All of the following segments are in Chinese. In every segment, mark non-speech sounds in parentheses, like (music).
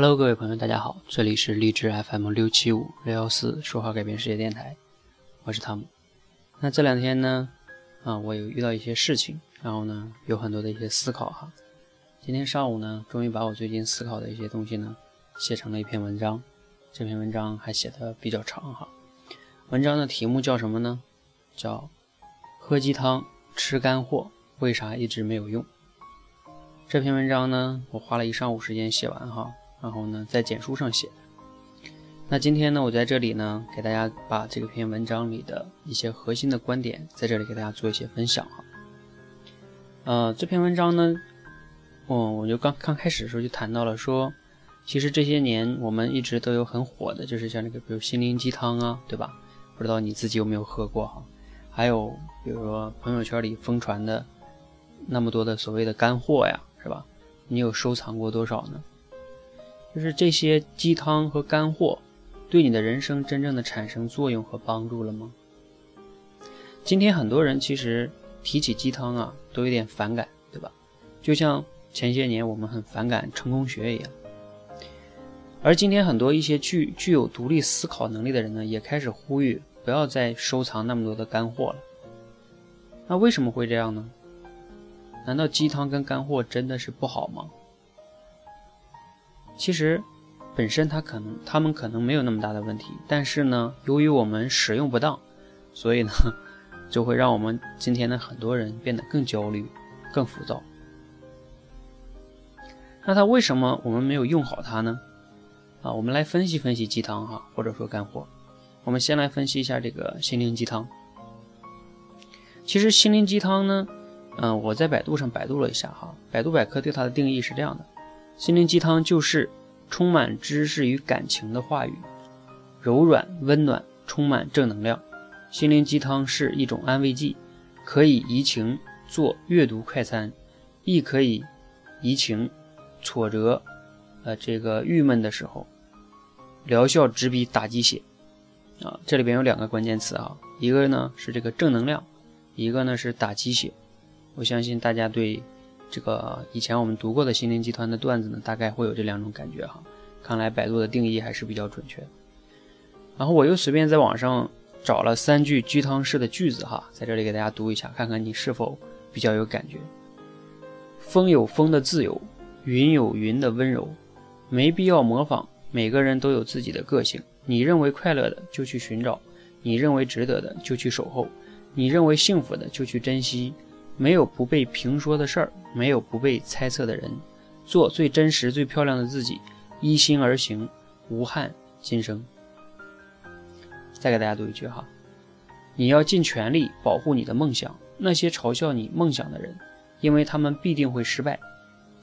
Hello，各位朋友，大家好，这里是励志 FM 六七五六幺四说话改变世界电台，我是汤姆。那这两天呢，啊，我有遇到一些事情，然后呢，有很多的一些思考哈。今天上午呢，终于把我最近思考的一些东西呢，写成了一篇文章。这篇文章还写的比较长哈。文章的题目叫什么呢？叫喝鸡汤吃干货，为啥一直没有用？这篇文章呢，我花了一上午时间写完哈。然后呢，在简书上写。那今天呢，我在这里呢，给大家把这篇文章里的一些核心的观点，在这里给大家做一些分享哈。呃，这篇文章呢，哦，我就刚刚开始的时候就谈到了说，其实这些年我们一直都有很火的，就是像这个，比如心灵鸡汤啊，对吧？不知道你自己有没有喝过哈？还有比如说朋友圈里疯传的那么多的所谓的干货呀，是吧？你有收藏过多少呢？就是这些鸡汤和干货，对你的人生真正的产生作用和帮助了吗？今天很多人其实提起鸡汤啊，都有点反感，对吧？就像前些年我们很反感成功学一样。而今天很多一些具具有独立思考能力的人呢，也开始呼吁不要再收藏那么多的干货了。那为什么会这样呢？难道鸡汤跟干货真的是不好吗？其实，本身它可能，他们可能没有那么大的问题，但是呢，由于我们使用不当，所以呢，(laughs) 就会让我们今天的很多人变得更焦虑、更浮躁。那它为什么我们没有用好它呢？啊，我们来分析分析鸡汤哈，或者说干货。我们先来分析一下这个心灵鸡汤。其实心灵鸡汤呢，嗯，我在百度上百度了一下哈，百度百科对它的定义是这样的。心灵鸡汤就是充满知识与感情的话语，柔软温暖，充满正能量。心灵鸡汤是一种安慰剂，可以怡情做阅读快餐，亦可以怡情挫折，呃，这个郁闷的时候，疗效直逼打鸡血。啊，这里边有两个关键词啊，一个呢是这个正能量，一个呢是打鸡血。我相信大家对。这个以前我们读过的心灵集团的段子呢，大概会有这两种感觉哈。看来百度的定义还是比较准确。然后我又随便在网上找了三句鸡汤式的句子哈，在这里给大家读一下，看看你是否比较有感觉。风有风的自由，云有云的温柔，没必要模仿。每个人都有自己的个性，你认为快乐的就去寻找，你认为值得的就去守候，你认为幸福的就去珍惜。没有不被评说的事儿，没有不被猜测的人，做最真实、最漂亮的自己，依心而行，无憾今生。再给大家读一句哈，你要尽全力保护你的梦想。那些嘲笑你梦想的人，因为他们必定会失败，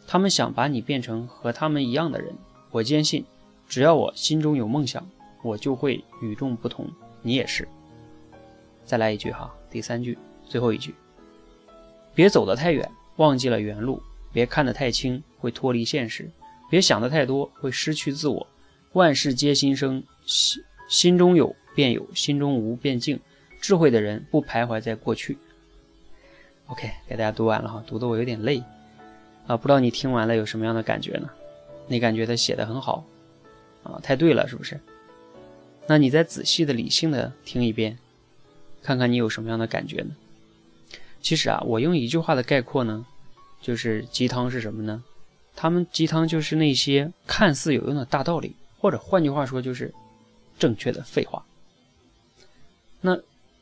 他们想把你变成和他们一样的人。我坚信，只要我心中有梦想，我就会与众不同。你也是。再来一句哈，第三句，最后一句。别走得太远，忘记了原路；别看得太轻，会脱离现实；别想得太多，会失去自我。万事皆心生，心心中有便有，心中无便静。智慧的人不徘徊在过去。OK，给大家读完了哈，读得我有点累啊，不知道你听完了有什么样的感觉呢？你感觉他写的很好啊？太对了，是不是？那你再仔细的、理性的听一遍，看看你有什么样的感觉呢？其实啊，我用一句话的概括呢，就是鸡汤是什么呢？他们鸡汤就是那些看似有用的大道理，或者换句话说就是正确的废话。那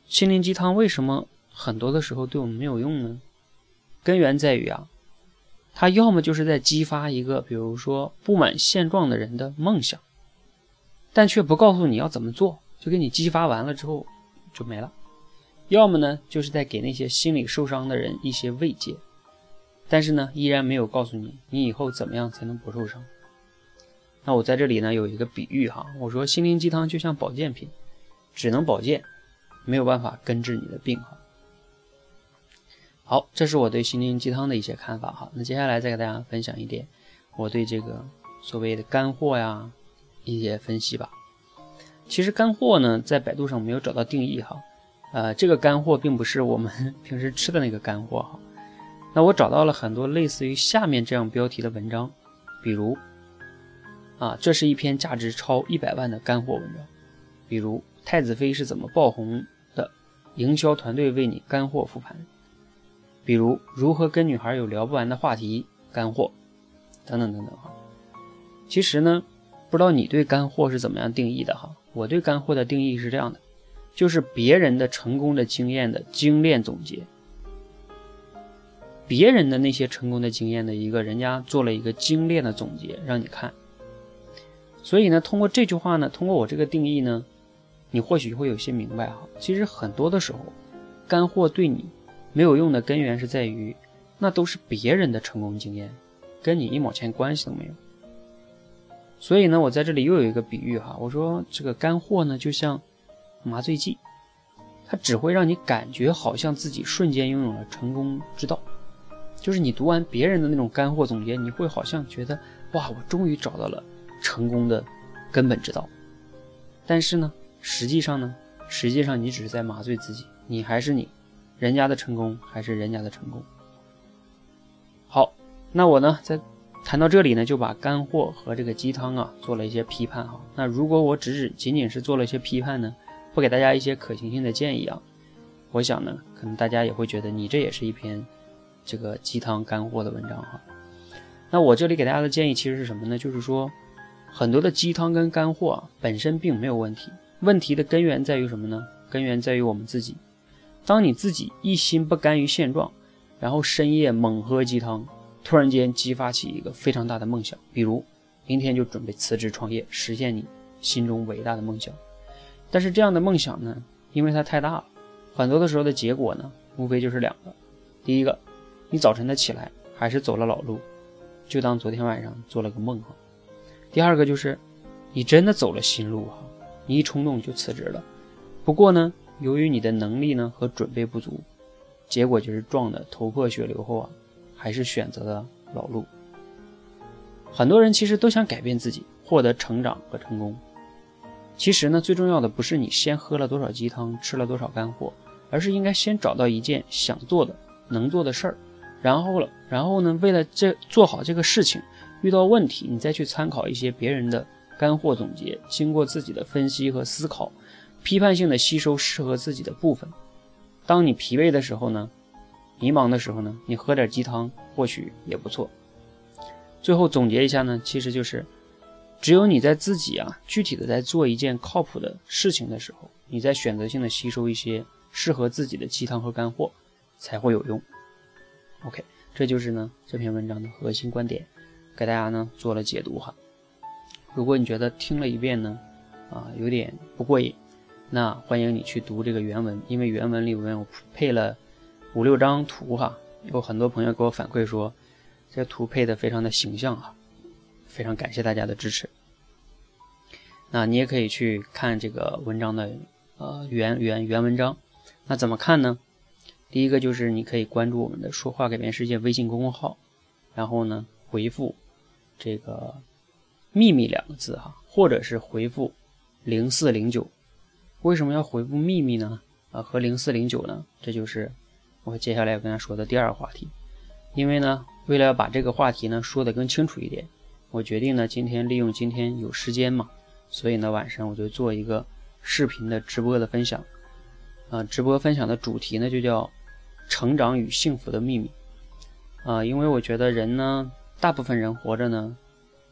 心灵鸡汤为什么很多的时候对我们没有用呢？根源在于啊，它要么就是在激发一个，比如说不满现状的人的梦想，但却不告诉你要怎么做，就给你激发完了之后就没了。要么呢，就是在给那些心理受伤的人一些慰藉，但是呢，依然没有告诉你你以后怎么样才能不受伤。那我在这里呢有一个比喻哈，我说心灵鸡汤就像保健品，只能保健，没有办法根治你的病哈。好，这是我对心灵鸡汤的一些看法哈。那接下来再给大家分享一点我对这个所谓的干货呀一些分析吧。其实干货呢，在百度上没有找到定义哈。呃，这个干货并不是我们 (laughs) 平时吃的那个干货哈。那我找到了很多类似于下面这样标题的文章，比如啊，这是一篇价值超一百万的干货文章。比如太子妃是怎么爆红的，营销团队为你干货复盘。比如如何跟女孩有聊不完的话题，干货，等等等等哈。其实呢，不知道你对干货是怎么样定义的哈？我对干货的定义是这样的，就是别人的成功的经验的精炼总结，别人的那些成功的经验的一个人家做了一个精炼的总结让你看。所以呢，通过这句话呢，通过我这个定义呢，你或许会有些明白哈。其实很多的时候，干货对你。没有用的根源是在于，那都是别人的成功经验，跟你一毛钱关系都没有。所以呢，我在这里又有一个比喻哈，我说这个干货呢，就像麻醉剂，它只会让你感觉好像自己瞬间拥有了成功之道。就是你读完别人的那种干货总结，你会好像觉得哇，我终于找到了成功的根本之道。但是呢，实际上呢，实际上你只是在麻醉自己，你还是你。人家的成功还是人家的成功。好，那我呢，在谈到这里呢，就把干货和这个鸡汤啊做了一些批判哈。那如果我只是仅仅是做了一些批判呢，不给大家一些可行性的建议啊，我想呢，可能大家也会觉得你这也是一篇这个鸡汤干货的文章哈。那我这里给大家的建议其实是什么呢？就是说，很多的鸡汤跟干货啊本身并没有问题，问题的根源在于什么呢？根源在于我们自己。当你自己一心不甘于现状，然后深夜猛喝鸡汤，突然间激发起一个非常大的梦想，比如明天就准备辞职创业，实现你心中伟大的梦想。但是这样的梦想呢，因为它太大了，很多的时候的结果呢，无非就是两个：第一个，你早晨的起来还是走了老路，就当昨天晚上做了个梦哈；第二个就是，你真的走了新路哈，你一冲动就辞职了。不过呢。由于你的能力呢和准备不足，结果就是撞得头破血流后啊，还是选择了老路。很多人其实都想改变自己，获得成长和成功。其实呢，最重要的不是你先喝了多少鸡汤，吃了多少干货，而是应该先找到一件想做的、能做的事儿，然后了，然后呢，为了这做好这个事情，遇到问题你再去参考一些别人的干货总结，经过自己的分析和思考。批判性的吸收适合自己的部分。当你疲惫的时候呢，迷茫的时候呢，你喝点鸡汤或许也不错。最后总结一下呢，其实就是，只有你在自己啊具体的在做一件靠谱的事情的时候，你在选择性的吸收一些适合自己的鸡汤和干货，才会有用。OK，这就是呢这篇文章的核心观点，给大家呢做了解读哈。如果你觉得听了一遍呢，啊有点不过瘾。那欢迎你去读这个原文，因为原文里面我配了五六张图哈，有很多朋友给我反馈说，这图配的非常的形象哈，非常感谢大家的支持。那你也可以去看这个文章的呃原原原文章，那怎么看呢？第一个就是你可以关注我们的“说话改变世界”微信公众号，然后呢回复这个“秘密”两个字哈，或者是回复零四零九。为什么要回复秘密呢？啊，和零四零九呢？这就是我接下来要跟大家说的第二个话题。因为呢，为了要把这个话题呢说得更清楚一点，我决定呢今天利用今天有时间嘛，所以呢晚上我就做一个视频的直播的分享。啊，直播分享的主题呢就叫“成长与幸福的秘密”。啊，因为我觉得人呢，大部分人活着呢，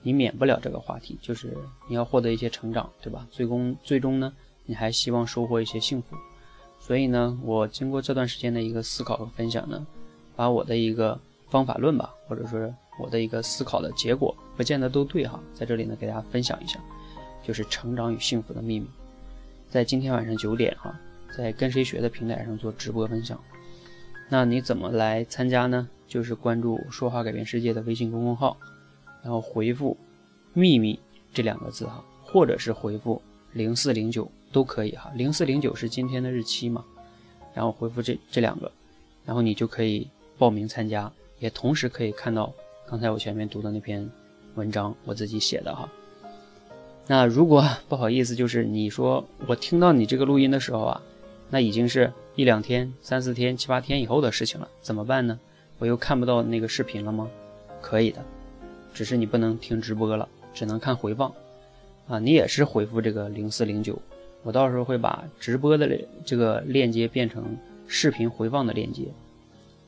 你免不了这个话题，就是你要获得一些成长，对吧？最终最终呢。你还希望收获一些幸福，所以呢，我经过这段时间的一个思考和分享呢，把我的一个方法论吧，或者说我的一个思考的结果，不见得都对哈，在这里呢给大家分享一下，就是成长与幸福的秘密，在今天晚上九点哈，在跟谁学的平台上做直播分享，那你怎么来参加呢？就是关注“说话改变世界”的微信公众号，然后回复“秘密”这两个字哈，或者是回复零四零九。都可以哈，零四零九是今天的日期嘛，然后回复这这两个，然后你就可以报名参加，也同时可以看到刚才我前面读的那篇文章，我自己写的哈。那如果 (laughs) 不好意思，就是你说我听到你这个录音的时候啊，那已经是一两天、三四天、七八天以后的事情了，怎么办呢？我又看不到那个视频了吗？可以的，只是你不能听直播了，只能看回放啊，你也是回复这个零四零九，我到时候会把直播的这个链接变成视频回放的链接，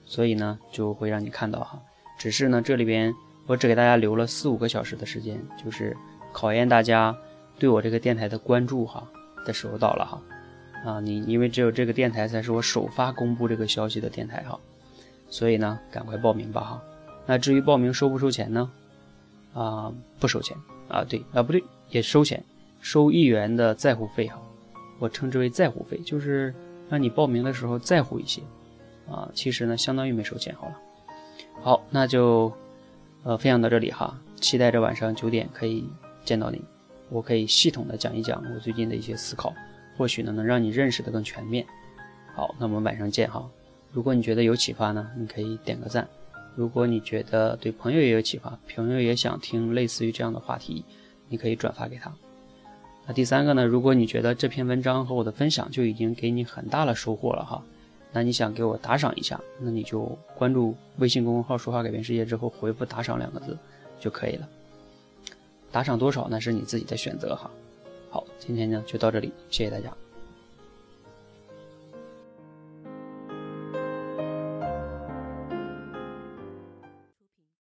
所以呢就会让你看到哈。只是呢这里边我只给大家留了四五个小时的时间，就是考验大家对我这个电台的关注哈的时候到了哈。啊，你因为只有这个电台才是我首发公布这个消息的电台哈，所以呢赶快报名吧哈。那至于报名收不收钱呢？啊，不收钱啊，对啊，不对，也收钱，收一元的在乎费哈，我称之为在乎费，就是让你报名的时候在乎一些啊。其实呢，相当于没收钱好了。好，那就呃分享到这里哈，期待着晚上九点可以见到你，我可以系统的讲一讲我最近的一些思考，或许呢能让你认识的更全面。好，那我们晚上见哈。如果你觉得有启发呢，你可以点个赞。如果你觉得对朋友也有启发，朋友也想听类似于这样的话题，你可以转发给他。那第三个呢？如果你觉得这篇文章和我的分享就已经给你很大的收获了哈，那你想给我打赏一下，那你就关注微信公众号“说话改变世界”之后回复“打赏”两个字就可以了。打赏多少那是你自己的选择哈。好，今天呢就到这里，谢谢大家。